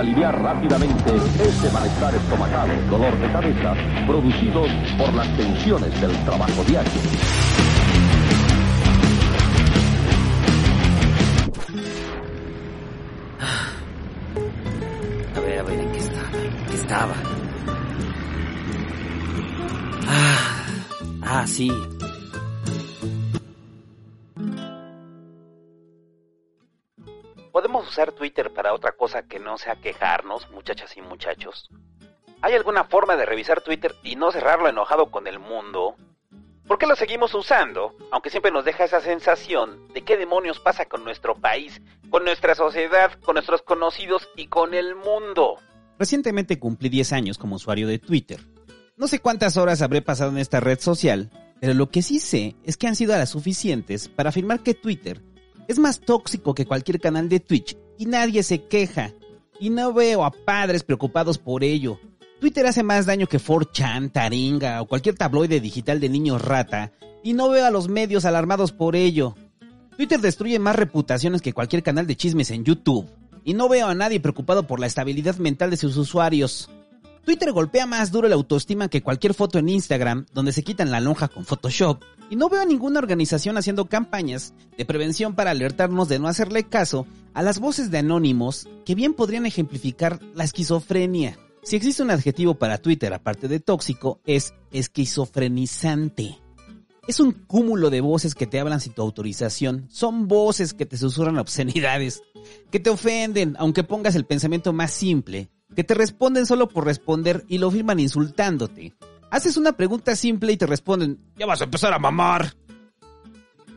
aliviar rápidamente ese malestar estomacal, dolor de cabeza, producidos por las tensiones del trabajo diario. A ver, a ver, ¿en qué estaba? ¿En qué estaba? Ah, ah, sí. Otra cosa que no sea quejarnos, muchachas y muchachos? ¿Hay alguna forma de revisar Twitter y no cerrarlo enojado con el mundo? ¿Por qué lo seguimos usando? Aunque siempre nos deja esa sensación de qué demonios pasa con nuestro país, con nuestra sociedad, con nuestros conocidos y con el mundo. Recientemente cumplí 10 años como usuario de Twitter. No sé cuántas horas habré pasado en esta red social, pero lo que sí sé es que han sido las suficientes para afirmar que Twitter es más tóxico que cualquier canal de Twitch y nadie se queja. Y no veo a padres preocupados por ello. Twitter hace más daño que 4chan, Taringa o cualquier tabloide digital de niños rata y no veo a los medios alarmados por ello. Twitter destruye más reputaciones que cualquier canal de chismes en YouTube y no veo a nadie preocupado por la estabilidad mental de sus usuarios. Twitter golpea más duro la autoestima que cualquier foto en Instagram donde se quitan la lonja con Photoshop y no veo a ninguna organización haciendo campañas de prevención para alertarnos de no hacerle caso a las voces de anónimos que bien podrían ejemplificar la esquizofrenia. Si existe un adjetivo para Twitter aparte de tóxico, es esquizofrenizante. Es un cúmulo de voces que te hablan sin tu autorización. Son voces que te susurran obscenidades, que te ofenden, aunque pongas el pensamiento más simple, que te responden solo por responder y lo firman insultándote. Haces una pregunta simple y te responden, ya vas a empezar a mamar.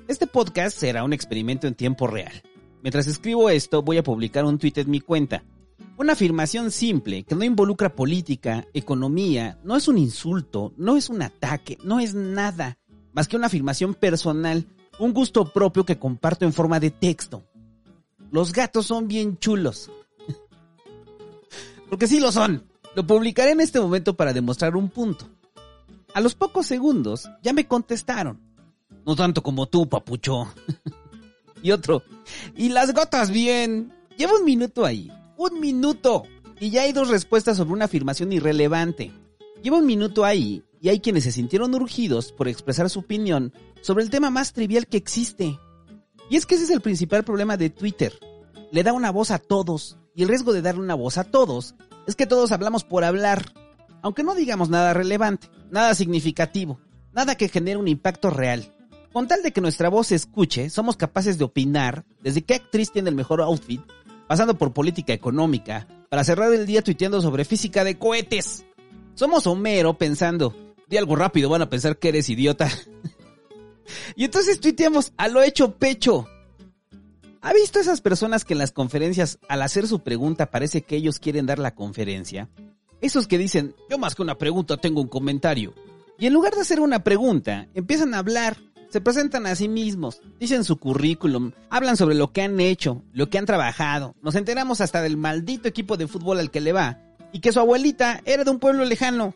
Este podcast será un experimento en tiempo real. Mientras escribo esto, voy a publicar un tweet en mi cuenta. Una afirmación simple que no involucra política, economía, no es un insulto, no es un ataque, no es nada, más que una afirmación personal, un gusto propio que comparto en forma de texto. Los gatos son bien chulos. Porque sí lo son. Lo publicaré en este momento para demostrar un punto. A los pocos segundos ya me contestaron. No tanto como tú, papucho. y otro. Y las gotas bien. Llevo un minuto ahí. Un minuto. Y ya hay dos respuestas sobre una afirmación irrelevante. Llevo un minuto ahí y hay quienes se sintieron urgidos por expresar su opinión sobre el tema más trivial que existe. Y es que ese es el principal problema de Twitter. Le da una voz a todos. Y el riesgo de darle una voz a todos es que todos hablamos por hablar. Aunque no digamos nada relevante, nada significativo, nada que genere un impacto real. Con tal de que nuestra voz se escuche, somos capaces de opinar desde qué actriz tiene el mejor outfit, pasando por política económica, para cerrar el día tuiteando sobre física de cohetes. Somos Homero pensando, di algo rápido, van a pensar que eres idiota. y entonces tuiteamos a lo hecho pecho. ¿Ha visto esas personas que en las conferencias, al hacer su pregunta, parece que ellos quieren dar la conferencia? Esos que dicen, yo más que una pregunta tengo un comentario. Y en lugar de hacer una pregunta, empiezan a hablar se presentan a sí mismos, dicen su currículum, hablan sobre lo que han hecho, lo que han trabajado. Nos enteramos hasta del maldito equipo de fútbol al que le va y que su abuelita era de un pueblo lejano.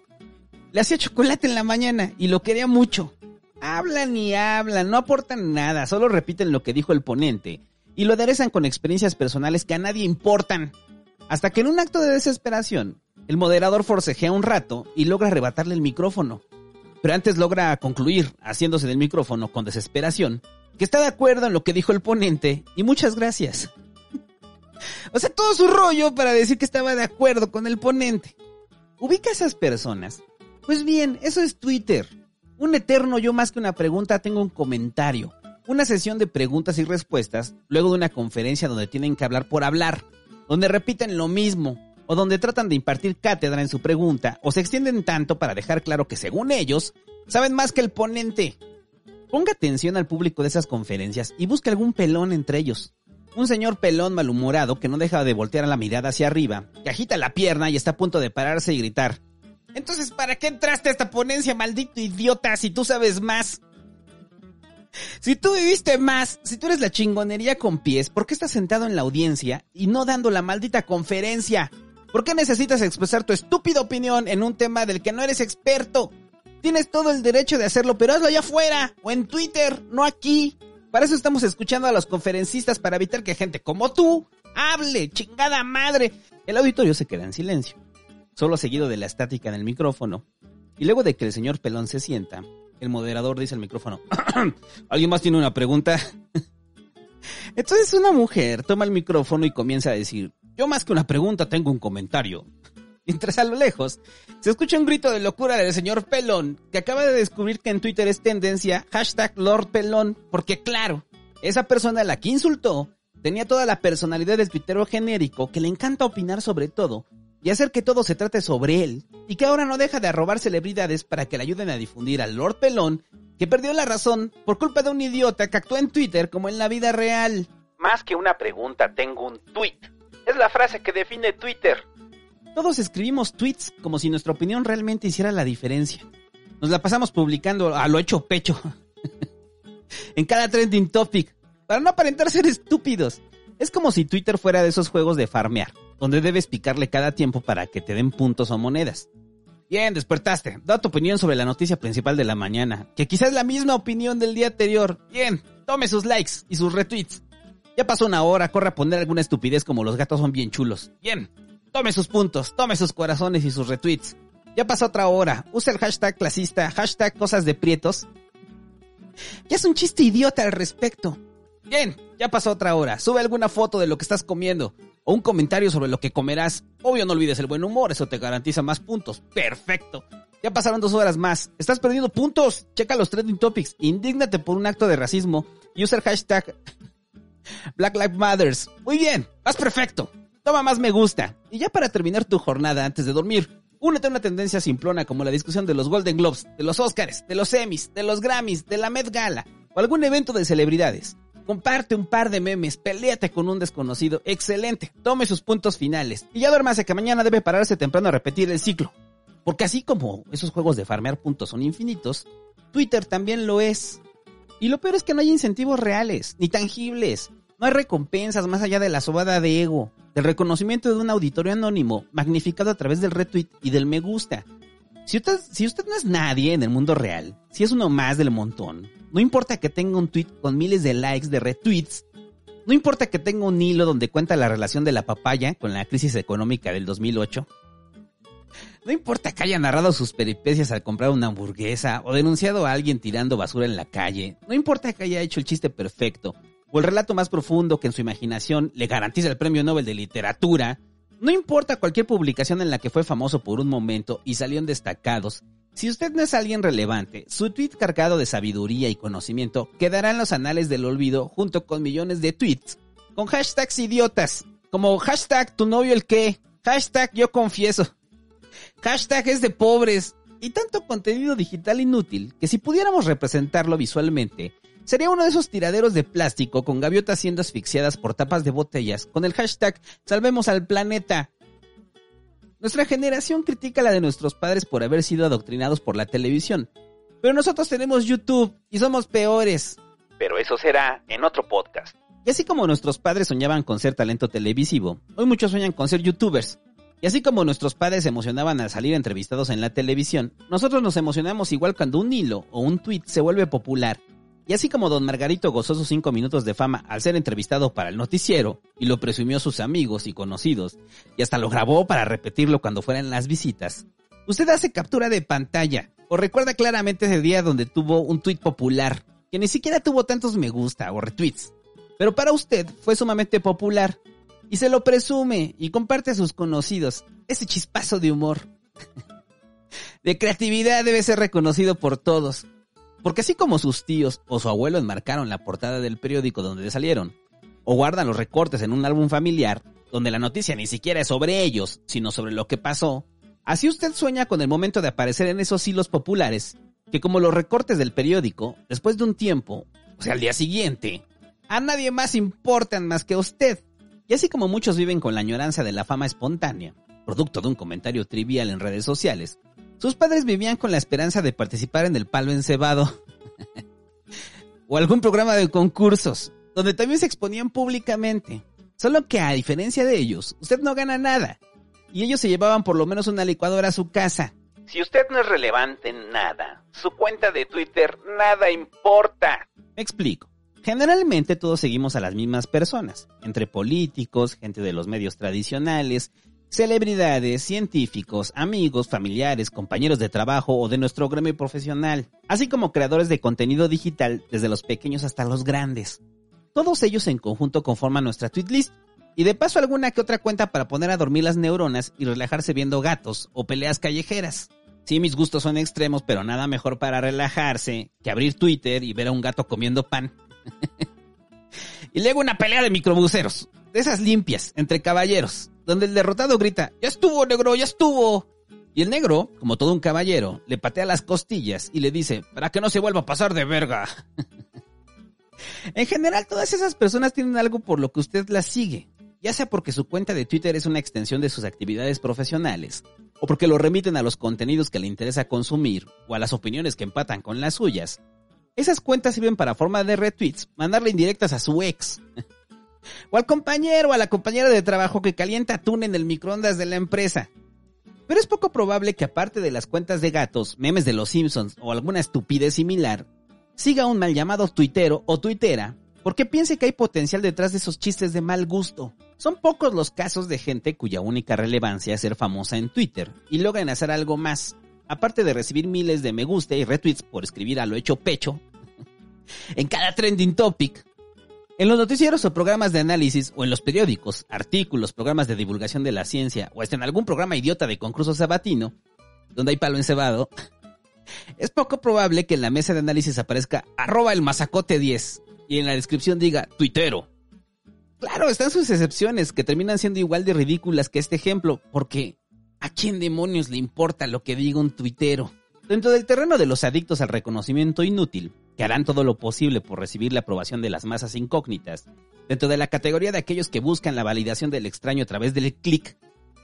Le hacía chocolate en la mañana y lo quería mucho. Hablan y hablan, no aportan nada, solo repiten lo que dijo el ponente y lo aderezan con experiencias personales que a nadie importan. Hasta que en un acto de desesperación, el moderador forcejea un rato y logra arrebatarle el micrófono pero antes logra concluir, haciéndose del micrófono con desesperación, que está de acuerdo en lo que dijo el ponente y muchas gracias. o sea, todo su rollo para decir que estaba de acuerdo con el ponente. ¿Ubica a esas personas? Pues bien, eso es Twitter. Un eterno yo más que una pregunta tengo un comentario. Una sesión de preguntas y respuestas luego de una conferencia donde tienen que hablar por hablar, donde repiten lo mismo, o donde tratan de impartir cátedra en su pregunta o se extienden tanto para dejar claro que según ellos saben más que el ponente. Ponga atención al público de esas conferencias y busque algún pelón entre ellos. Un señor pelón malhumorado que no deja de voltear la mirada hacia arriba, que agita la pierna y está a punto de pararse y gritar. Entonces, ¿para qué entraste a esta ponencia, maldito idiota, si tú sabes más? Si tú viviste más, si tú eres la chingonería con pies, ¿por qué estás sentado en la audiencia y no dando la maldita conferencia? ¿Por qué necesitas expresar tu estúpida opinión en un tema del que no eres experto? Tienes todo el derecho de hacerlo, pero hazlo allá afuera o en Twitter, no aquí. Para eso estamos escuchando a los conferencistas para evitar que gente como tú hable, chingada madre. El auditorio se queda en silencio, solo seguido de la estática en el micrófono, y luego de que el señor Pelón se sienta, el moderador dice al micrófono, ¿alguien más tiene una pregunta? Entonces una mujer toma el micrófono y comienza a decir, yo más que una pregunta tengo un comentario. Mientras a lo lejos se escucha un grito de locura del señor Pelón, que acaba de descubrir que en Twitter es tendencia hashtag porque claro, esa persona la que insultó tenía toda la personalidad del tuitero genérico que le encanta opinar sobre todo y hacer que todo se trate sobre él, y que ahora no deja de arrobar celebridades para que le ayuden a difundir al Lord Pelón, que perdió la razón por culpa de un idiota que actuó en Twitter como en la vida real. Más que una pregunta, tengo un tweet. Es la frase que define Twitter. Todos escribimos tweets como si nuestra opinión realmente hiciera la diferencia. Nos la pasamos publicando a lo hecho pecho. en cada trending topic. Para no aparentar ser estúpidos. Es como si Twitter fuera de esos juegos de farmear, donde debes picarle cada tiempo para que te den puntos o monedas. Bien, despertaste. Da tu opinión sobre la noticia principal de la mañana, que quizás la misma opinión del día anterior. Bien, tome sus likes y sus retweets. Ya pasó una hora, corre a poner alguna estupidez como los gatos son bien chulos. Bien, Tome sus puntos, tome sus corazones y sus retweets. Ya pasó otra hora. Usa el hashtag clasista, hashtag cosas de prietos. Ya es un chiste idiota al respecto. Bien, ya pasó otra hora. Sube alguna foto de lo que estás comiendo. O un comentario sobre lo que comerás. Obvio no olvides el buen humor, eso te garantiza más puntos. Perfecto. Ya pasaron dos horas más. Estás perdiendo puntos. Checa los trending topics. Indígnate por un acto de racismo. Y usa el hashtag Black Lives Matters. Muy bien, vas perfecto. Toma más me gusta. Y ya para terminar tu jornada antes de dormir, únete a una tendencia simplona como la discusión de los Golden Globes, de los Oscars, de los Emmys, de los Grammys, de la Met Gala o algún evento de celebridades. Comparte un par de memes, peleate con un desconocido, excelente, tome sus puntos finales y ya duérmase que mañana debe pararse temprano a repetir el ciclo. Porque así como esos juegos de farmear puntos son infinitos, Twitter también lo es. Y lo peor es que no hay incentivos reales, ni tangibles. No hay recompensas más allá de la sobada de ego, del reconocimiento de un auditorio anónimo magnificado a través del retweet y del me gusta. Si usted, si usted no es nadie en el mundo real, si es uno más del montón, no importa que tenga un tweet con miles de likes, de retweets, no importa que tenga un hilo donde cuenta la relación de la papaya con la crisis económica del 2008, no importa que haya narrado sus peripecias al comprar una hamburguesa o denunciado a alguien tirando basura en la calle, no importa que haya hecho el chiste perfecto o el relato más profundo que en su imaginación le garantiza el premio Nobel de Literatura, no importa cualquier publicación en la que fue famoso por un momento y salieron destacados, si usted no es alguien relevante, su tweet cargado de sabiduría y conocimiento quedará en los anales del olvido junto con millones de tweets con hashtags idiotas, como hashtag tu novio el qué, hashtag yo confieso, hashtag es de pobres y tanto contenido digital inútil que si pudiéramos representarlo visualmente, Sería uno de esos tiraderos de plástico con gaviotas siendo asfixiadas por tapas de botellas con el hashtag Salvemos al planeta. Nuestra generación critica la de nuestros padres por haber sido adoctrinados por la televisión. Pero nosotros tenemos YouTube y somos peores. Pero eso será en otro podcast. Y así como nuestros padres soñaban con ser talento televisivo, hoy muchos sueñan con ser youtubers. Y así como nuestros padres se emocionaban al salir entrevistados en la televisión, nosotros nos emocionamos igual cuando un hilo o un tweet se vuelve popular y así como don Margarito gozó sus cinco minutos de fama al ser entrevistado para el noticiero, y lo presumió a sus amigos y conocidos, y hasta lo grabó para repetirlo cuando fueran las visitas, usted hace captura de pantalla, o recuerda claramente ese día donde tuvo un tuit popular, que ni siquiera tuvo tantos me gusta o retweets, pero para usted fue sumamente popular, y se lo presume y comparte a sus conocidos, ese chispazo de humor. de creatividad debe ser reconocido por todos, porque así como sus tíos o su abuelo enmarcaron la portada del periódico donde salieron, o guardan los recortes en un álbum familiar, donde la noticia ni siquiera es sobre ellos, sino sobre lo que pasó, así usted sueña con el momento de aparecer en esos hilos populares, que como los recortes del periódico, después de un tiempo, o sea, al día siguiente, a nadie más importan más que a usted. Y así como muchos viven con la añoranza de la fama espontánea, producto de un comentario trivial en redes sociales, sus padres vivían con la esperanza de participar en el palo encebado. o algún programa de concursos, donde también se exponían públicamente. Solo que a diferencia de ellos, usted no gana nada. Y ellos se llevaban por lo menos una licuadora a su casa. Si usted no es relevante en nada, su cuenta de Twitter nada importa. Me explico. Generalmente todos seguimos a las mismas personas, entre políticos, gente de los medios tradicionales, celebridades, científicos, amigos, familiares, compañeros de trabajo o de nuestro gremio profesional, así como creadores de contenido digital desde los pequeños hasta los grandes. Todos ellos en conjunto conforman nuestra tweet list y de paso alguna que otra cuenta para poner a dormir las neuronas y relajarse viendo gatos o peleas callejeras. Sí, mis gustos son extremos, pero nada mejor para relajarse que abrir Twitter y ver a un gato comiendo pan. y luego una pelea de microbuseros, de esas limpias, entre caballeros, donde el derrotado grita, ya estuvo, negro, ya estuvo. Y el negro, como todo un caballero, le patea las costillas y le dice, para que no se vuelva a pasar de verga. en general, todas esas personas tienen algo por lo que usted las sigue, ya sea porque su cuenta de Twitter es una extensión de sus actividades profesionales, o porque lo remiten a los contenidos que le interesa consumir, o a las opiniones que empatan con las suyas. Esas cuentas sirven para forma de retweets, mandarle indirectas a su ex, o al compañero o a la compañera de trabajo que calienta atún en el microondas de la empresa. Pero es poco probable que aparte de las cuentas de gatos, memes de los Simpsons o alguna estupidez similar, siga un mal llamado tuitero o tuitera porque piense que hay potencial detrás de esos chistes de mal gusto. Son pocos los casos de gente cuya única relevancia es ser famosa en Twitter y logran hacer algo más, aparte de recibir miles de me gusta y retweets por escribir a lo hecho pecho en cada trending topic en los noticieros o programas de análisis o en los periódicos, artículos, programas de divulgación de la ciencia o hasta en algún programa idiota de concurso sabatino, donde hay palo encebado, es poco probable que en la mesa de análisis aparezca arroba el masacote 10 y en la descripción diga tuitero. Claro, están sus excepciones que terminan siendo igual de ridículas que este ejemplo, porque ¿a quién demonios le importa lo que diga un tuitero? Dentro del terreno de los adictos al reconocimiento inútil, que harán todo lo posible por recibir la aprobación de las masas incógnitas, dentro de la categoría de aquellos que buscan la validación del extraño a través del clic,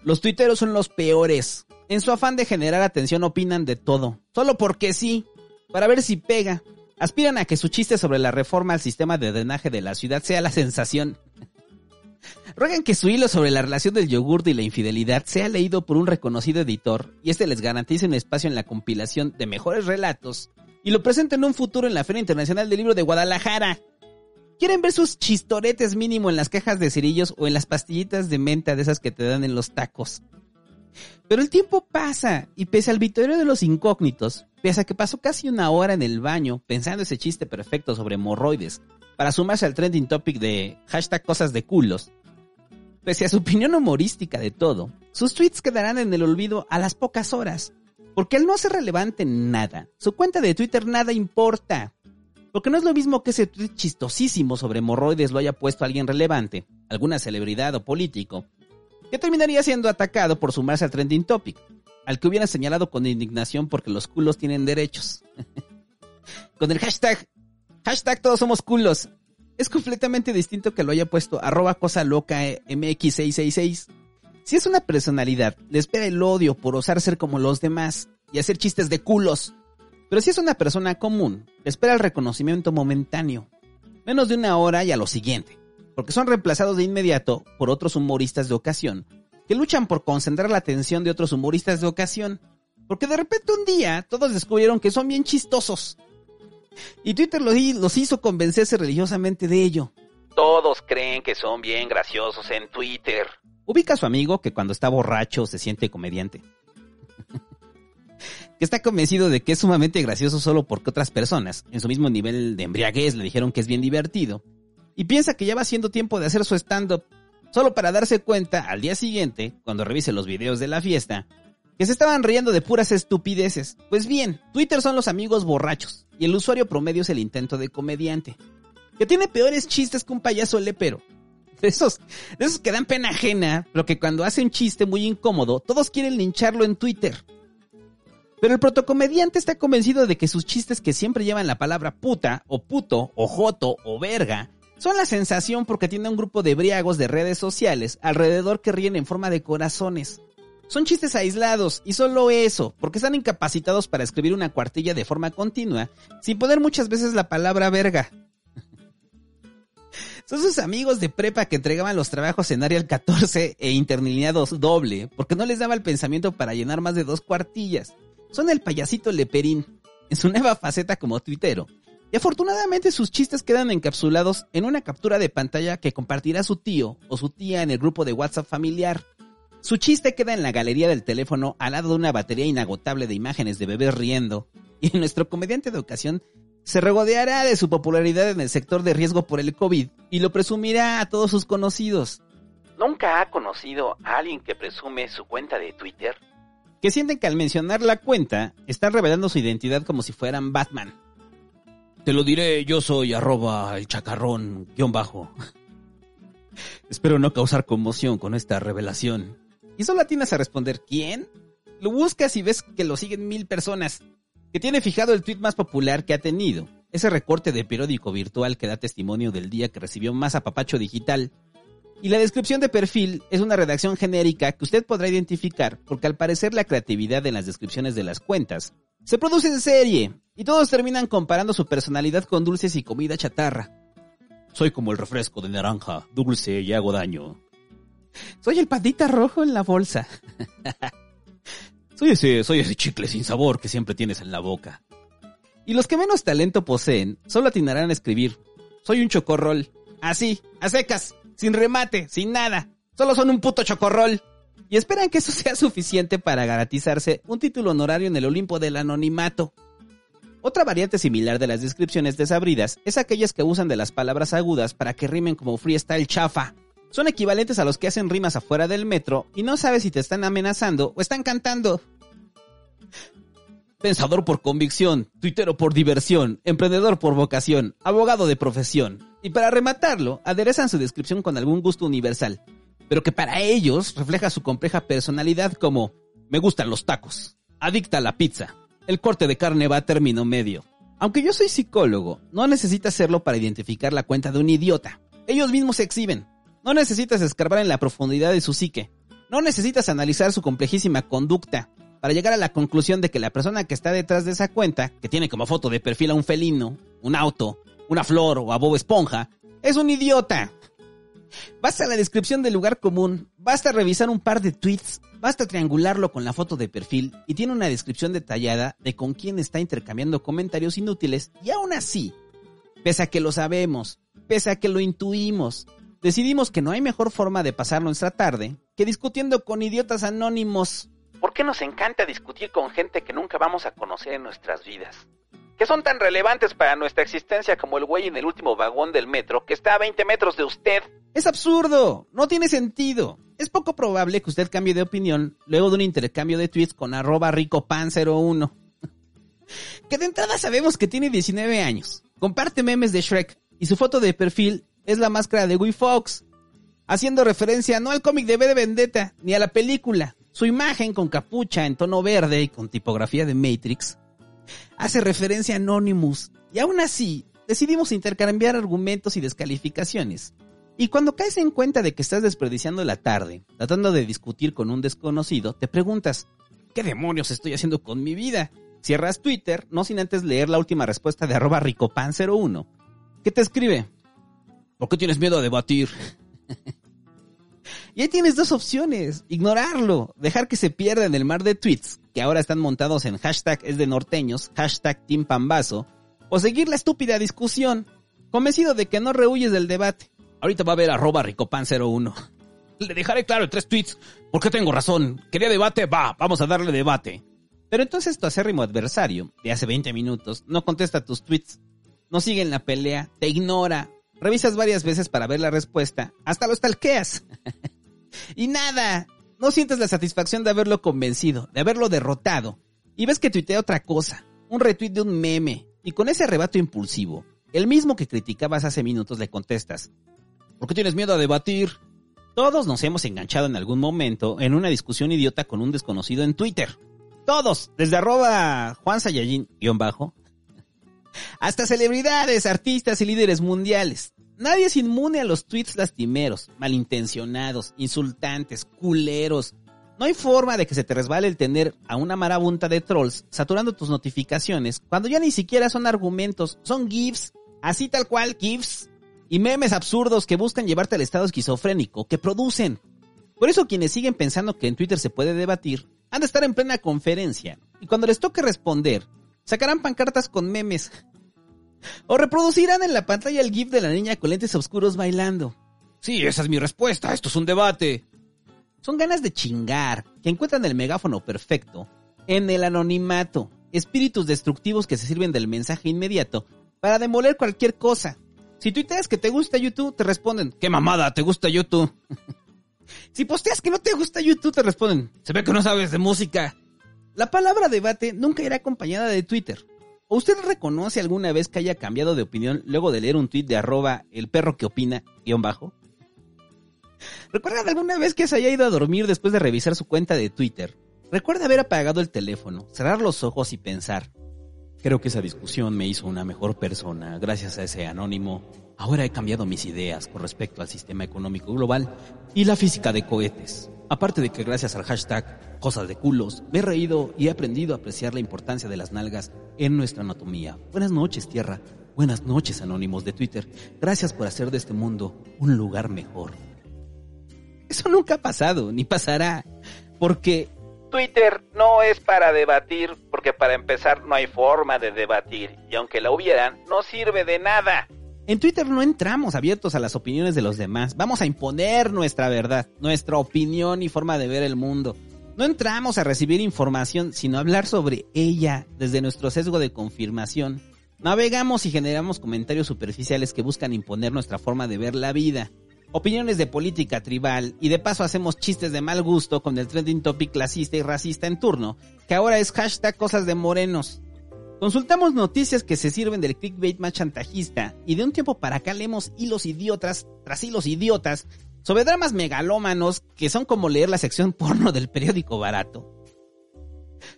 los tuiteros son los peores. En su afán de generar atención opinan de todo, solo porque sí, para ver si pega. Aspiran a que su chiste sobre la reforma al sistema de drenaje de la ciudad sea la sensación. Ruegan que su hilo sobre la relación del yogur y la infidelidad sea leído por un reconocido editor y este les garantice un espacio en la compilación de mejores relatos y lo presente en un futuro en la Feria Internacional del Libro de Guadalajara. ¿Quieren ver sus chistoretes mínimo en las cajas de cerillos o en las pastillitas de menta de esas que te dan en los tacos? Pero el tiempo pasa y pese al vitorio de los incógnitos, pese a que pasó casi una hora en el baño pensando ese chiste perfecto sobre hemorroides para sumarse al trending topic de hashtag cosas de culos, pese a su opinión humorística de todo, sus tweets quedarán en el olvido a las pocas horas porque él no hace relevante nada. Su cuenta de Twitter nada importa. Porque no es lo mismo que ese tweet chistosísimo sobre hemorroides lo haya puesto alguien relevante, alguna celebridad o político, que terminaría siendo atacado por sumarse al trending topic, al que hubieran señalado con indignación porque los culos tienen derechos. con el hashtag, hashtag todos somos culos. Es completamente distinto que lo haya puesto arroba cosa loca mx666 si es una personalidad, le espera el odio por osar ser como los demás y hacer chistes de culos. Pero si es una persona común, le espera el reconocimiento momentáneo. Menos de una hora y a lo siguiente. Porque son reemplazados de inmediato por otros humoristas de ocasión, que luchan por concentrar la atención de otros humoristas de ocasión. Porque de repente un día todos descubrieron que son bien chistosos. Y Twitter los hizo convencerse religiosamente de ello. Todos creen que son bien graciosos en Twitter. Ubica a su amigo que cuando está borracho se siente comediante. que está convencido de que es sumamente gracioso solo porque otras personas, en su mismo nivel de embriaguez, le dijeron que es bien divertido. Y piensa que ya va siendo tiempo de hacer su stand-up, solo para darse cuenta al día siguiente, cuando revise los videos de la fiesta, que se estaban riendo de puras estupideces. Pues bien, Twitter son los amigos borrachos, y el usuario promedio es el intento de comediante. Que tiene peores chistes que un payaso lepero, de esos, de esos que dan pena ajena, pero que cuando hace un chiste muy incómodo, todos quieren lincharlo en Twitter. Pero el protocomediante está convencido de que sus chistes que siempre llevan la palabra puta, o puto, o joto, o verga, son la sensación porque tiene un grupo de briagos de redes sociales alrededor que ríen en forma de corazones. Son chistes aislados y solo eso, porque están incapacitados para escribir una cuartilla de forma continua, sin poner muchas veces la palabra verga. Son sus amigos de prepa que entregaban los trabajos en Arial 14 e interlineados doble, porque no les daba el pensamiento para llenar más de dos cuartillas. Son el payasito Leperín, en su nueva faceta como tuitero. Y afortunadamente sus chistes quedan encapsulados en una captura de pantalla que compartirá su tío o su tía en el grupo de WhatsApp familiar. Su chiste queda en la galería del teléfono al lado de una batería inagotable de imágenes de bebés riendo, y nuestro comediante de ocasión se regodeará de su popularidad en el sector de riesgo por el COVID y lo presumirá a todos sus conocidos. ¿Nunca ha conocido a alguien que presume su cuenta de Twitter? Que sienten que al mencionar la cuenta están revelando su identidad como si fueran Batman. Te lo diré, yo soy arroba el chacarrón guion bajo. Espero no causar conmoción con esta revelación. Y solo atinas a responder ¿quién? Lo buscas y ves que lo siguen mil personas. Que tiene fijado el tweet más popular que ha tenido. Ese recorte de periódico virtual que da testimonio del día que recibió más apapacho digital. Y la descripción de perfil es una redacción genérica que usted podrá identificar porque al parecer la creatividad en las descripciones de las cuentas se produce en serie y todos terminan comparando su personalidad con dulces y comida chatarra. Soy como el refresco de naranja, dulce y hago daño. Soy el pandita rojo en la bolsa. soy ese, soy ese chicle sin sabor que siempre tienes en la boca. Y los que menos talento poseen solo atinarán a escribir. Soy un chocorrol. Así, a secas, sin remate, sin nada. Solo son un puto chocorrol. Y esperan que eso sea suficiente para garantizarse un título honorario en el Olimpo del anonimato. Otra variante similar de las descripciones desabridas es aquellas que usan de las palabras agudas para que rimen como freestyle chafa. Son equivalentes a los que hacen rimas afuera del metro y no sabes si te están amenazando o están cantando. Pensador por convicción, tuitero por diversión, emprendedor por vocación, abogado de profesión. Y para rematarlo, aderezan su descripción con algún gusto universal, pero que para ellos refleja su compleja personalidad como me gustan los tacos, adicta a la pizza, el corte de carne va a término medio. Aunque yo soy psicólogo, no necesitas hacerlo para identificar la cuenta de un idiota. Ellos mismos se exhiben. No necesitas escarbar en la profundidad de su psique. No necesitas analizar su complejísima conducta para llegar a la conclusión de que la persona que está detrás de esa cuenta, que tiene como foto de perfil a un felino, un auto, una flor o a Bob Esponja, es un idiota. Basta la descripción del lugar común, basta revisar un par de tweets, basta triangularlo con la foto de perfil y tiene una descripción detallada de con quién está intercambiando comentarios inútiles y aún así, pese a que lo sabemos, pese a que lo intuimos, decidimos que no hay mejor forma de pasar nuestra tarde que discutiendo con idiotas anónimos. ¿Por qué nos encanta discutir con gente que nunca vamos a conocer en nuestras vidas? que son tan relevantes para nuestra existencia como el güey en el último vagón del metro que está a 20 metros de usted. Es absurdo, no tiene sentido. Es poco probable que usted cambie de opinión luego de un intercambio de tweets con arroba ricopan01. que de entrada sabemos que tiene 19 años, comparte memes de Shrek y su foto de perfil es la máscara de Guy Fox, haciendo referencia no al cómic de B de Vendetta ni a la película. Su imagen con capucha en tono verde y con tipografía de Matrix hace referencia a Anonymous y aún así decidimos intercambiar argumentos y descalificaciones. Y cuando caes en cuenta de que estás desperdiciando la tarde, tratando de discutir con un desconocido, te preguntas, ¿qué demonios estoy haciendo con mi vida? Cierras Twitter, no sin antes leer la última respuesta de arroba ricopan01, ¿Qué te escribe, ¿por qué tienes miedo a debatir? y ahí tienes dos opciones, ignorarlo, dejar que se pierda en el mar de tweets, que ahora están montados en hashtag es de norteños, hashtag Team Pambazo, o seguir la estúpida discusión, convencido de que no rehuyes del debate. Ahorita va a ver arroba ricopan01. Le dejaré claro en tres tweets por qué tengo razón. Quería debate, va, vamos a darle debate. Pero entonces tu acérrimo adversario, de hace 20 minutos, no contesta tus tweets, no sigue en la pelea, te ignora, revisas varias veces para ver la respuesta, hasta lo stalkeas. y nada, no sientes la satisfacción de haberlo convencido, de haberlo derrotado, y ves que tuitea otra cosa, un retweet de un meme, y con ese arrebato impulsivo, el mismo que criticabas hace minutos le contestas, ¿por qué tienes miedo a debatir? Todos nos hemos enganchado en algún momento en una discusión idiota con un desconocido en Twitter. Todos, desde arroba Juan Sayajin, bajo, hasta celebridades, artistas y líderes mundiales. Nadie es inmune a los tweets lastimeros, malintencionados, insultantes, culeros. No hay forma de que se te resbale el tener a una marabunta de trolls saturando tus notificaciones cuando ya ni siquiera son argumentos, son GIFs, así tal cual GIFs, y memes absurdos que buscan llevarte al estado esquizofrénico que producen. Por eso quienes siguen pensando que en Twitter se puede debatir, han de estar en plena conferencia, y cuando les toque responder, sacarán pancartas con memes o reproducirán en la pantalla el GIF de la niña con lentes oscuros bailando. Sí, esa es mi respuesta. Esto es un debate. Son ganas de chingar, que encuentran el megáfono perfecto en el anonimato, espíritus destructivos que se sirven del mensaje inmediato para demoler cualquier cosa. Si tuiteas que te gusta YouTube, te responden, ¿qué mamada te gusta YouTube? si posteas que no te gusta YouTube, te responden, se ve que no sabes de música. La palabra debate nunca irá acompañada de Twitter. ¿O usted reconoce alguna vez que haya cambiado de opinión luego de leer un tweet de arroba el perro que opina, guion bajo? ¿Recuerda alguna vez que se haya ido a dormir después de revisar su cuenta de Twitter? Recuerda haber apagado el teléfono, cerrar los ojos y pensar. Creo que esa discusión me hizo una mejor persona gracias a ese anónimo. Ahora he cambiado mis ideas con respecto al sistema económico global y la física de cohetes. Aparte de que gracias al hashtag cosas de culos, me he reído y he aprendido a apreciar la importancia de las nalgas en nuestra anatomía. Buenas noches, Tierra. Buenas noches, anónimos de Twitter. Gracias por hacer de este mundo un lugar mejor. Eso nunca ha pasado, ni pasará. Porque Twitter no es para debatir, porque para empezar no hay forma de debatir, y aunque la hubieran, no sirve de nada. En Twitter no entramos abiertos a las opiniones de los demás, vamos a imponer nuestra verdad, nuestra opinión y forma de ver el mundo. No entramos a recibir información, sino a hablar sobre ella desde nuestro sesgo de confirmación. Navegamos y generamos comentarios superficiales que buscan imponer nuestra forma de ver la vida opiniones de política tribal y de paso hacemos chistes de mal gusto con el trending topic clasista y racista en turno, que ahora es hashtag cosas de morenos. Consultamos noticias que se sirven del clickbait más chantajista y de un tiempo para acá leemos hilos idiotas tras hilos idiotas sobre dramas megalómanos que son como leer la sección porno del periódico barato.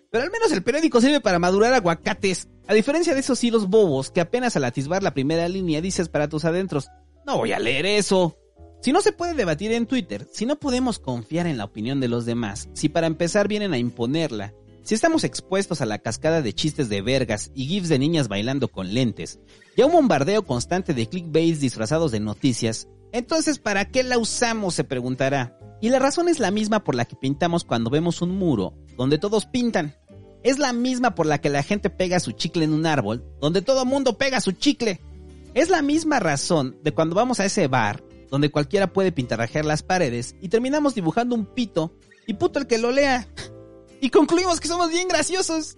Pero al menos el periódico sirve para madurar aguacates, a diferencia de esos hilos bobos que apenas al atisbar la primera línea dices para tus adentros, no voy a leer eso. Si no se puede debatir en Twitter, si no podemos confiar en la opinión de los demás, si para empezar vienen a imponerla, si estamos expuestos a la cascada de chistes de vergas y gifs de niñas bailando con lentes, y a un bombardeo constante de clickbaits disfrazados de noticias, entonces ¿para qué la usamos? se preguntará. Y la razón es la misma por la que pintamos cuando vemos un muro, donde todos pintan. Es la misma por la que la gente pega su chicle en un árbol, donde todo mundo pega su chicle. Es la misma razón de cuando vamos a ese bar donde cualquiera puede pintarrajear las paredes y terminamos dibujando un pito y puto el que lo lea. Y concluimos que somos bien graciosos.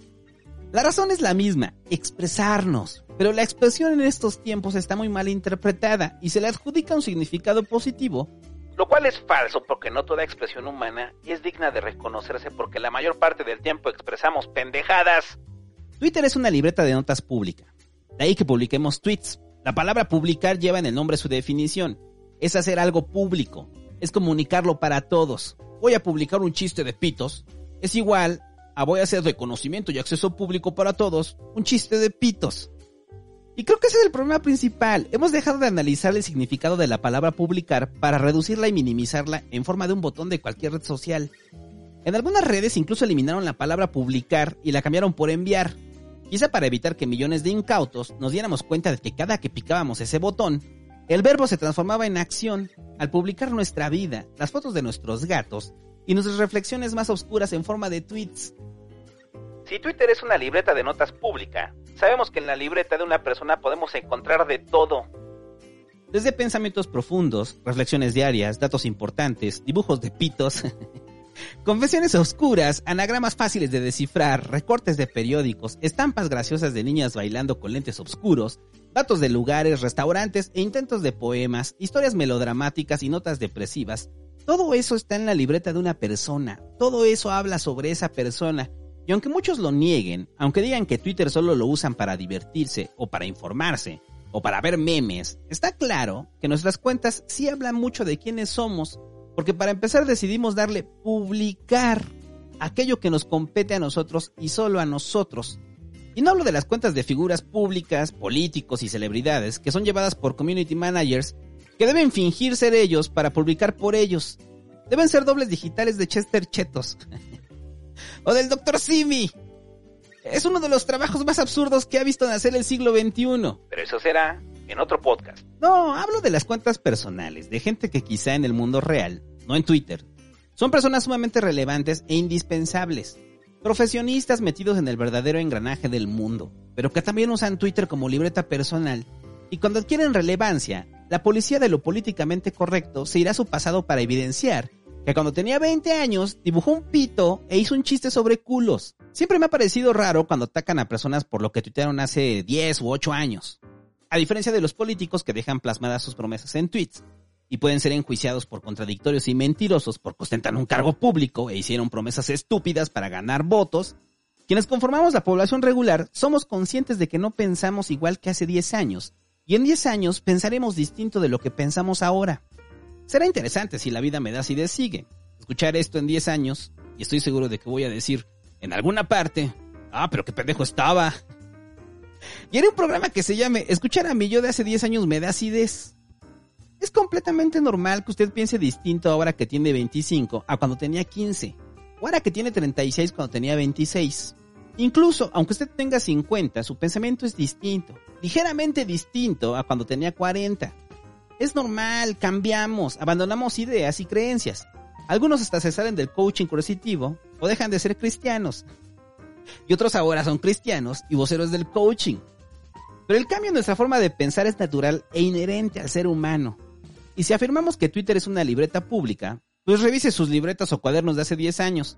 La razón es la misma, expresarnos. Pero la expresión en estos tiempos está muy mal interpretada y se le adjudica un significado positivo. Lo cual es falso porque no toda expresión humana es digna de reconocerse porque la mayor parte del tiempo expresamos pendejadas. Twitter es una libreta de notas pública. De ahí que publiquemos tweets. La palabra publicar lleva en el nombre su definición es hacer algo público, es comunicarlo para todos. Voy a publicar un chiste de pitos, es igual a voy a hacer de conocimiento y acceso público para todos un chiste de pitos. Y creo que ese es el problema principal. Hemos dejado de analizar el significado de la palabra publicar para reducirla y minimizarla en forma de un botón de cualquier red social. En algunas redes incluso eliminaron la palabra publicar y la cambiaron por enviar. Quizá para evitar que millones de incautos nos diéramos cuenta de que cada que picábamos ese botón, el verbo se transformaba en acción al publicar nuestra vida, las fotos de nuestros gatos y nuestras reflexiones más oscuras en forma de tweets. Si Twitter es una libreta de notas pública, sabemos que en la libreta de una persona podemos encontrar de todo. Desde pensamientos profundos, reflexiones diarias, datos importantes, dibujos de pitos, confesiones oscuras, anagramas fáciles de descifrar, recortes de periódicos, estampas graciosas de niñas bailando con lentes oscuros, datos de lugares, restaurantes e intentos de poemas, historias melodramáticas y notas depresivas. Todo eso está en la libreta de una persona, todo eso habla sobre esa persona. Y aunque muchos lo nieguen, aunque digan que Twitter solo lo usan para divertirse o para informarse o para ver memes, está claro que nuestras cuentas sí hablan mucho de quiénes somos, porque para empezar decidimos darle publicar aquello que nos compete a nosotros y solo a nosotros. Y no hablo de las cuentas de figuras públicas, políticos y celebridades que son llevadas por community managers que deben fingir ser ellos para publicar por ellos. Deben ser dobles digitales de Chester Chetos. o del Dr. Simi. Es uno de los trabajos más absurdos que ha visto nacer el siglo XXI. Pero eso será en otro podcast. No, hablo de las cuentas personales, de gente que quizá en el mundo real, no en Twitter, son personas sumamente relevantes e indispensables profesionistas metidos en el verdadero engranaje del mundo, pero que también usan Twitter como libreta personal, y cuando adquieren relevancia, la policía de lo políticamente correcto se irá a su pasado para evidenciar que cuando tenía 20 años dibujó un pito e hizo un chiste sobre culos. Siempre me ha parecido raro cuando atacan a personas por lo que tuitearon hace 10 u 8 años. A diferencia de los políticos que dejan plasmadas sus promesas en tweets y pueden ser enjuiciados por contradictorios y mentirosos porque ostentan un cargo público e hicieron promesas estúpidas para ganar votos, quienes conformamos la población regular somos conscientes de que no pensamos igual que hace 10 años, y en 10 años pensaremos distinto de lo que pensamos ahora. Será interesante si la vida me da así de sigue. Escuchar esto en 10 años, y estoy seguro de que voy a decir en alguna parte, ah, pero qué pendejo estaba. Y era un programa que se llame Escuchar a mí yo de hace 10 años me da acidez. Es completamente normal que usted piense distinto ahora que tiene 25 a cuando tenía 15, o ahora que tiene 36 cuando tenía 26. Incluso, aunque usted tenga 50, su pensamiento es distinto, ligeramente distinto a cuando tenía 40. Es normal, cambiamos, abandonamos ideas y creencias. Algunos hasta se salen del coaching coercitivo o dejan de ser cristianos. Y otros ahora son cristianos y voceros del coaching. Pero el cambio en nuestra forma de pensar es natural e inherente al ser humano. Y si afirmamos que Twitter es una libreta pública, pues revise sus libretas o cuadernos de hace 10 años.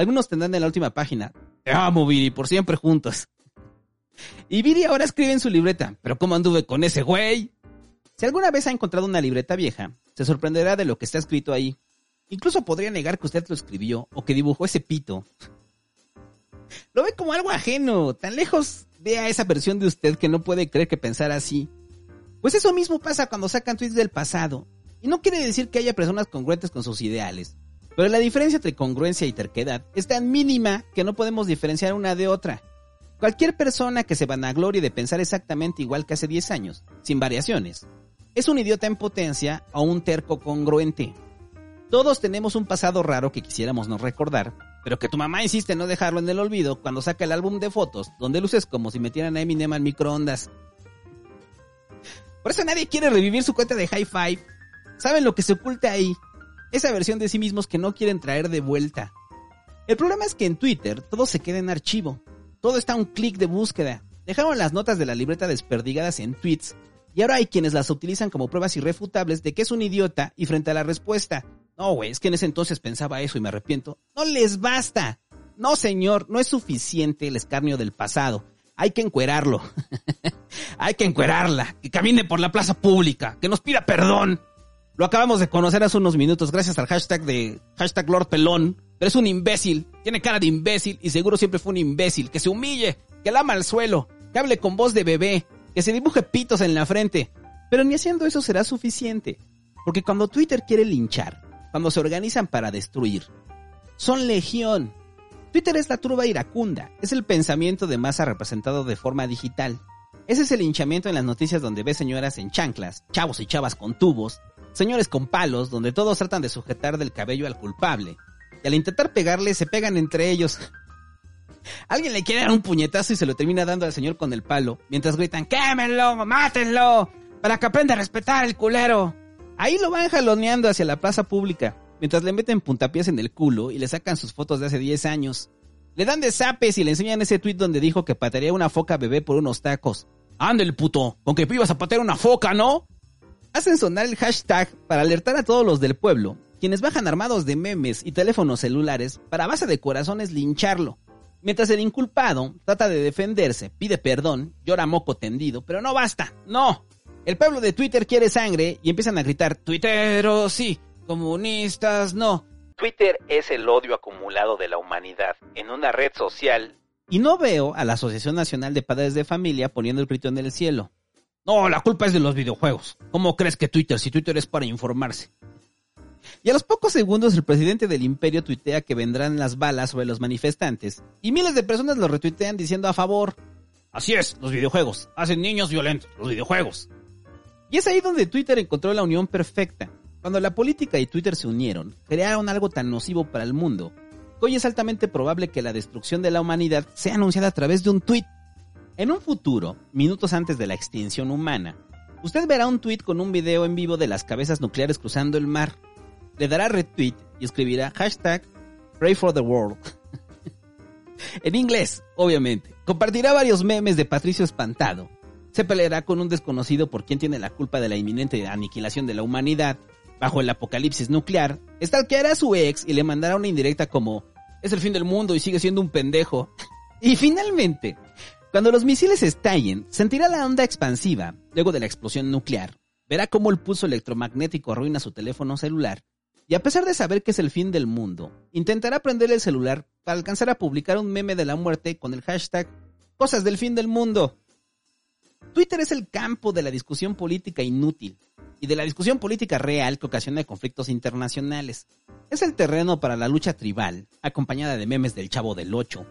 Algunos tendrán en la última página. Te amo, Viri, por siempre juntos. Y Viri ahora escribe en su libreta, pero ¿cómo anduve con ese güey? Si alguna vez ha encontrado una libreta vieja, se sorprenderá de lo que está escrito ahí. Incluso podría negar que usted lo escribió o que dibujó ese pito. Lo ve como algo ajeno, tan lejos ve a esa versión de usted que no puede creer que pensara así. Pues eso mismo pasa cuando sacan tweets del pasado. Y no quiere decir que haya personas congruentes con sus ideales. Pero la diferencia entre congruencia y terquedad es tan mínima que no podemos diferenciar una de otra. Cualquier persona que se vanaglorie de pensar exactamente igual que hace 10 años, sin variaciones, es un idiota en potencia o un terco congruente. Todos tenemos un pasado raro que quisiéramos no recordar, pero que tu mamá insiste en no dejarlo en el olvido cuando saca el álbum de fotos, donde luces como si metieran a Eminem al microondas. Por eso nadie quiere revivir su cuenta de High Five. Saben lo que se oculta ahí. Esa versión de sí mismos que no quieren traer de vuelta. El problema es que en Twitter todo se queda en archivo. Todo está a un clic de búsqueda. Dejaron las notas de la libreta desperdigadas en tweets. Y ahora hay quienes las utilizan como pruebas irrefutables de que es un idiota y frente a la respuesta. No, güey, es que en ese entonces pensaba eso y me arrepiento. No les basta. No, señor, no es suficiente el escarnio del pasado hay que encuerarlo. hay que encuerarla, que camine por la plaza pública, que nos pida perdón. Lo acabamos de conocer hace unos minutos gracias al hashtag de hashtag Lord Pelón. Pero es un imbécil, tiene cara de imbécil y seguro siempre fue un imbécil. Que se humille, que lama al suelo, que hable con voz de bebé, que se dibuje pitos en la frente. Pero ni haciendo eso será suficiente. Porque cuando Twitter quiere linchar, cuando se organizan para destruir, son legión. Twitter es la turba iracunda, es el pensamiento de masa representado de forma digital. Ese es el hinchamiento en las noticias donde ves señoras en chanclas, chavos y chavas con tubos, señores con palos, donde todos tratan de sujetar del cabello al culpable. Y al intentar pegarle, se pegan entre ellos. Alguien le quiere dar un puñetazo y se lo termina dando al señor con el palo, mientras gritan, ¡quémenlo! ¡Mátenlo! Para que aprenda a respetar el culero. Ahí lo van jaloneando hacia la plaza pública mientras le meten puntapiés en el culo y le sacan sus fotos de hace 10 años. Le dan de zapes y le enseñan ese tweet donde dijo que patearía una foca bebé por unos tacos. el puto! Con que ibas a patear una foca, ¿no? Hacen sonar el hashtag para alertar a todos los del pueblo, quienes bajan armados de memes y teléfonos celulares para base de corazones lincharlo. Mientras el inculpado trata de defenderse, pide perdón, llora moco tendido, pero no basta, no. El pueblo de Twitter quiere sangre y empiezan a gritar, Twittero, sí, comunistas, no. Twitter es el odio acumulado de la humanidad en una red social. Y no veo a la Asociación Nacional de Padres de Familia poniendo el grito en el cielo. No, la culpa es de los videojuegos. ¿Cómo crees que Twitter, si Twitter es para informarse? Y a los pocos segundos el presidente del imperio tuitea que vendrán las balas sobre los manifestantes, y miles de personas lo retuitean diciendo a favor. Así es, los videojuegos hacen niños violentos, los videojuegos. Y es ahí donde Twitter encontró la unión perfecta. Cuando la política y Twitter se unieron, crearon algo tan nocivo para el mundo, hoy es altamente probable que la destrucción de la humanidad sea anunciada a través de un tweet. En un futuro, minutos antes de la extinción humana, usted verá un tweet con un video en vivo de las cabezas nucleares cruzando el mar. Le dará retweet y escribirá hashtag Pray for the World. en inglés, obviamente. Compartirá varios memes de Patricio espantado. Se peleará con un desconocido por quien tiene la culpa de la inminente aniquilación de la humanidad bajo el apocalipsis nuclear, stalkeará a su ex y le mandará una indirecta como, es el fin del mundo y sigue siendo un pendejo. Y finalmente, cuando los misiles estallen, sentirá la onda expansiva, luego de la explosión nuclear, verá cómo el pulso electromagnético arruina su teléfono celular, y a pesar de saber que es el fin del mundo, intentará prender el celular para alcanzar a publicar un meme de la muerte con el hashtag Cosas del fin del mundo. Twitter es el campo de la discusión política inútil y de la discusión política real que ocasiona conflictos internacionales. Es el terreno para la lucha tribal, acompañada de memes del Chavo del Ocho.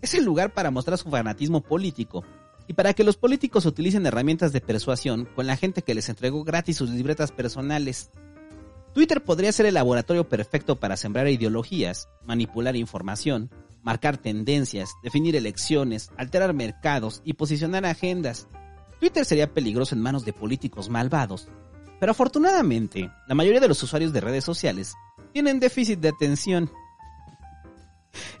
Es el lugar para mostrar su fanatismo político y para que los políticos utilicen herramientas de persuasión con la gente que les entregó gratis sus libretas personales. Twitter podría ser el laboratorio perfecto para sembrar ideologías, manipular información, marcar tendencias, definir elecciones, alterar mercados y posicionar agendas. Twitter sería peligroso en manos de políticos malvados, pero afortunadamente, la mayoría de los usuarios de redes sociales tienen déficit de atención.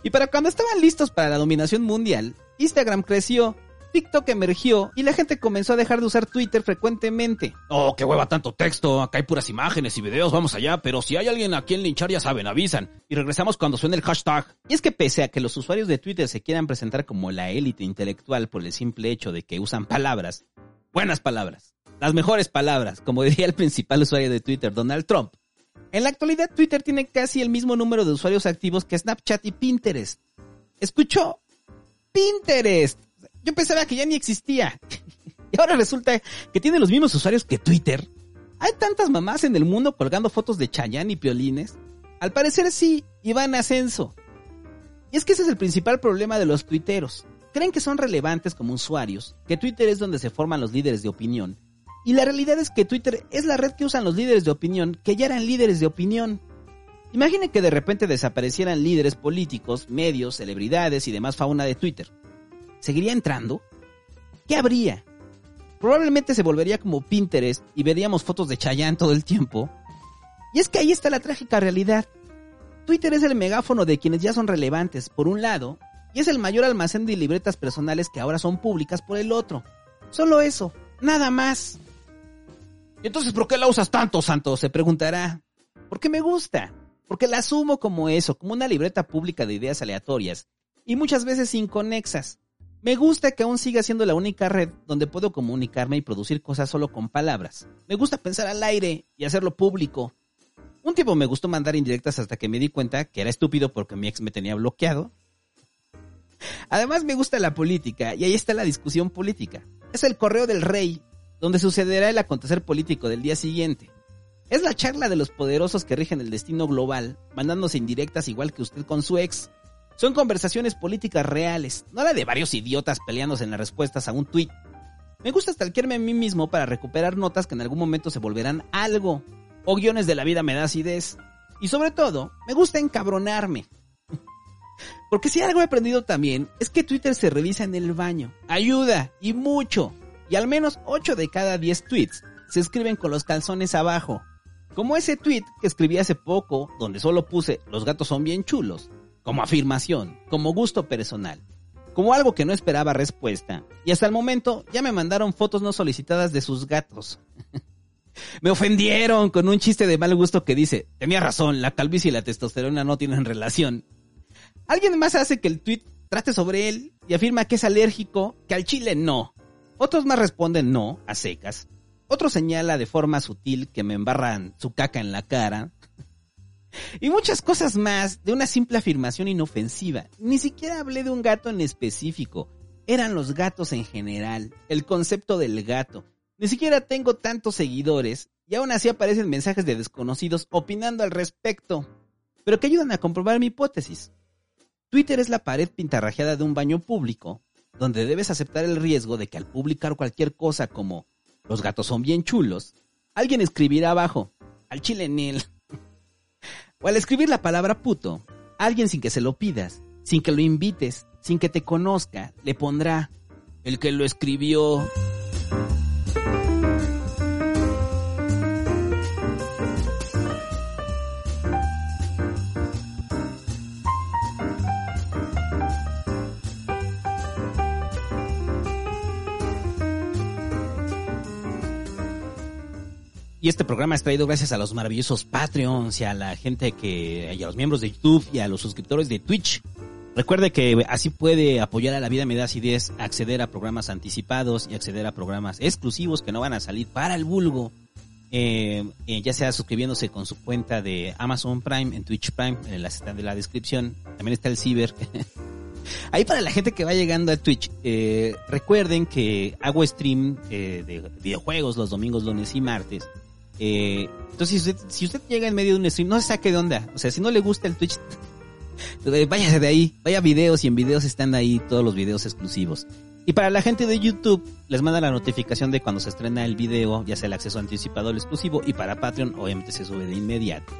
Y para cuando estaban listos para la dominación mundial, Instagram creció, TikTok emergió y la gente comenzó a dejar de usar Twitter frecuentemente. Oh, qué hueva tanto texto, acá hay puras imágenes y videos, vamos allá, pero si hay alguien a quien linchar ya saben, avisan. Y regresamos cuando suene el hashtag. Y es que pese a que los usuarios de Twitter se quieran presentar como la élite intelectual por el simple hecho de que usan palabras, buenas palabras, las mejores palabras, como diría el principal usuario de Twitter, Donald Trump. En la actualidad Twitter tiene casi el mismo número de usuarios activos que Snapchat y Pinterest. ¿Escuchó? Pinterest. Yo pensaba que ya ni existía. y ahora resulta que tiene los mismos usuarios que Twitter. ¿Hay tantas mamás en el mundo colgando fotos de Chayanne y Piolines? Al parecer sí, y va en ascenso. Y es que ese es el principal problema de los tuiteros. Creen que son relevantes como usuarios, que Twitter es donde se forman los líderes de opinión, y la realidad es que Twitter es la red que usan los líderes de opinión que ya eran líderes de opinión. Imagine que de repente desaparecieran líderes políticos, medios, celebridades y demás fauna de Twitter. ¿Seguiría entrando? ¿Qué habría? Probablemente se volvería como Pinterest y veríamos fotos de Chayanne todo el tiempo. Y es que ahí está la trágica realidad. Twitter es el megáfono de quienes ya son relevantes, por un lado, y es el mayor almacén de libretas personales que ahora son públicas por el otro. Solo eso, nada más. ¿Y entonces por qué la usas tanto, Santo? Se preguntará. Porque me gusta. Porque la asumo como eso, como una libreta pública de ideas aleatorias. Y muchas veces inconexas. Me gusta que aún siga siendo la única red donde puedo comunicarme y producir cosas solo con palabras. Me gusta pensar al aire y hacerlo público. Un tiempo me gustó mandar indirectas hasta que me di cuenta que era estúpido porque mi ex me tenía bloqueado. Además me gusta la política y ahí está la discusión política. Es el correo del rey donde sucederá el acontecer político del día siguiente. Es la charla de los poderosos que rigen el destino global, mandándose indirectas igual que usted con su ex. Son conversaciones políticas reales, no la de varios idiotas peleándose en las respuestas a un tuit. Me gusta stalkearme a mí mismo para recuperar notas que en algún momento se volverán algo, o guiones de la vida me da acidez. Y sobre todo, me gusta encabronarme. Porque si algo he aprendido también es que Twitter se revisa en el baño. Ayuda, y mucho y al menos 8 de cada 10 tweets se escriben con los calzones abajo. Como ese tweet que escribí hace poco, donde solo puse los gatos son bien chulos, como afirmación, como gusto personal, como algo que no esperaba respuesta. Y hasta el momento ya me mandaron fotos no solicitadas de sus gatos. me ofendieron con un chiste de mal gusto que dice, tenía razón, la calvicie y la testosterona no tienen relación. Alguien más hace que el tweet trate sobre él y afirma que es alérgico, que al chile no. Otros más responden no, a secas. Otro señala de forma sutil que me embarran su caca en la cara. y muchas cosas más de una simple afirmación inofensiva. Ni siquiera hablé de un gato en específico. Eran los gatos en general, el concepto del gato. Ni siquiera tengo tantos seguidores y aún así aparecen mensajes de desconocidos opinando al respecto, pero que ayudan a comprobar mi hipótesis. Twitter es la pared pintarrajeada de un baño público donde debes aceptar el riesgo de que al publicar cualquier cosa como los gatos son bien chulos, alguien escribirá abajo, al chile Nil. o al escribir la palabra puto, alguien sin que se lo pidas, sin que lo invites, sin que te conozca, le pondrá el que lo escribió. Este programa es traído gracias a los maravillosos Patreons y a la gente que, y a los miembros de YouTube y a los suscriptores de Twitch. Recuerde que así puede apoyar a la vida me da acidez, acceder a programas anticipados y acceder a programas exclusivos que no van a salir para el vulgo. Eh, eh, ya sea suscribiéndose con su cuenta de Amazon Prime, en Twitch Prime, en la está de la descripción. También está el Ciber. Ahí para la gente que va llegando a Twitch, eh, recuerden que hago stream de videojuegos los domingos, lunes y martes. Eh, entonces, si usted, si usted llega en medio de un stream, no se saque de onda. O sea, si no le gusta el Twitch, váyase de ahí. Vaya videos y en videos están ahí todos los videos exclusivos. Y para la gente de YouTube, les manda la notificación de cuando se estrena el video, ya sea el acceso anticipado al exclusivo, y para Patreon, obviamente se sube de inmediato.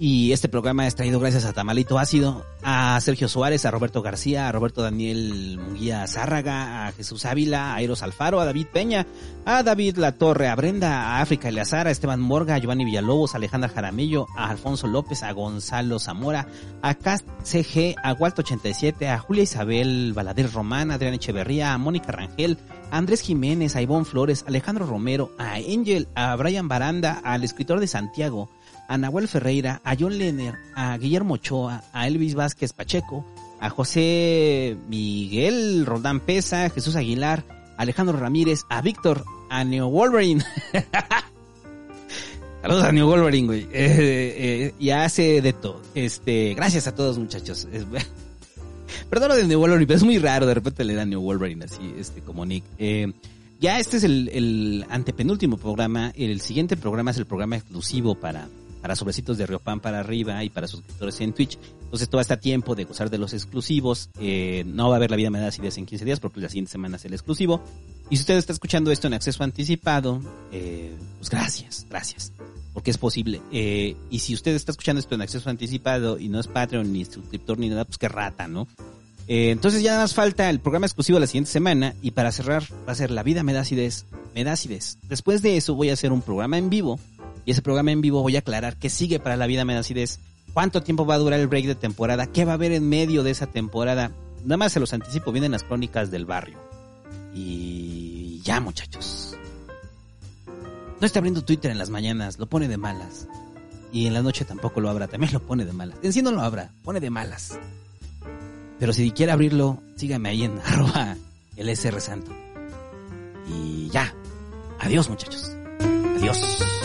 Y este programa es traído gracias a Tamalito Ácido, a Sergio Suárez, a Roberto García, a Roberto Daniel Munguía Zárraga, a Jesús Ávila, a Eros Alfaro, a David Peña, a David La Torre, a Brenda, a África Eleazar, a Esteban Morga, a Giovanni Villalobos, a Alejandra Jaramillo, a Alfonso López, a Gonzalo Zamora, a Cast CG, a Walto 87, a Julia Isabel Balader Román, a Adrián Echeverría, a Mónica Rangel, a Andrés Jiménez, a Ivonne Flores, a Alejandro Romero, a Angel, a Brian Baranda, al escritor de Santiago, a Nahuel Ferreira, a John Lenner, a Guillermo Ochoa, a Elvis Vázquez Pacheco, a José Miguel Roldán Pesa, a Jesús Aguilar, a Alejandro Ramírez, a Víctor, a Neo Wolverine. Saludos a Neo Wolverine, güey. Eh, eh, y hace de todo. Este, gracias a todos, muchachos. Perdón lo de Neo Wolverine, pero es muy raro de repente le da Neo Wolverine así, este, como Nick. Eh, ya este es el antepenúltimo programa. El siguiente programa es el programa exclusivo para para sobrecitos de Riopan para arriba y para suscriptores en Twitch. Entonces todo está a tiempo de gozar de los exclusivos. Eh, no va a haber la vida me en 15 días porque la siguiente semana es el exclusivo. Y si usted está escuchando esto en acceso anticipado, eh, pues gracias, gracias. Porque es posible. Eh, y si usted está escuchando esto en acceso anticipado y no es Patreon ni suscriptor ni nada, pues qué rata, ¿no? Eh, entonces ya nada más falta el programa exclusivo la siguiente semana y para cerrar va a ser La vida me da. Después de eso voy a hacer un programa en vivo y ese programa en vivo voy a aclarar qué sigue para la vida me da acidez, cuánto tiempo va a durar el break de temporada, qué va a haber en medio de esa temporada. Nada más se los anticipo, vienen las crónicas del barrio. Y ya muchachos. No está abriendo Twitter en las mañanas, lo pone de malas. Y en la noche tampoco lo abra, también lo pone de malas. En sí no lo abra, pone de malas. Pero si quiere abrirlo, sígame ahí en arroba el Santo. Y ya. Adiós muchachos. Adiós.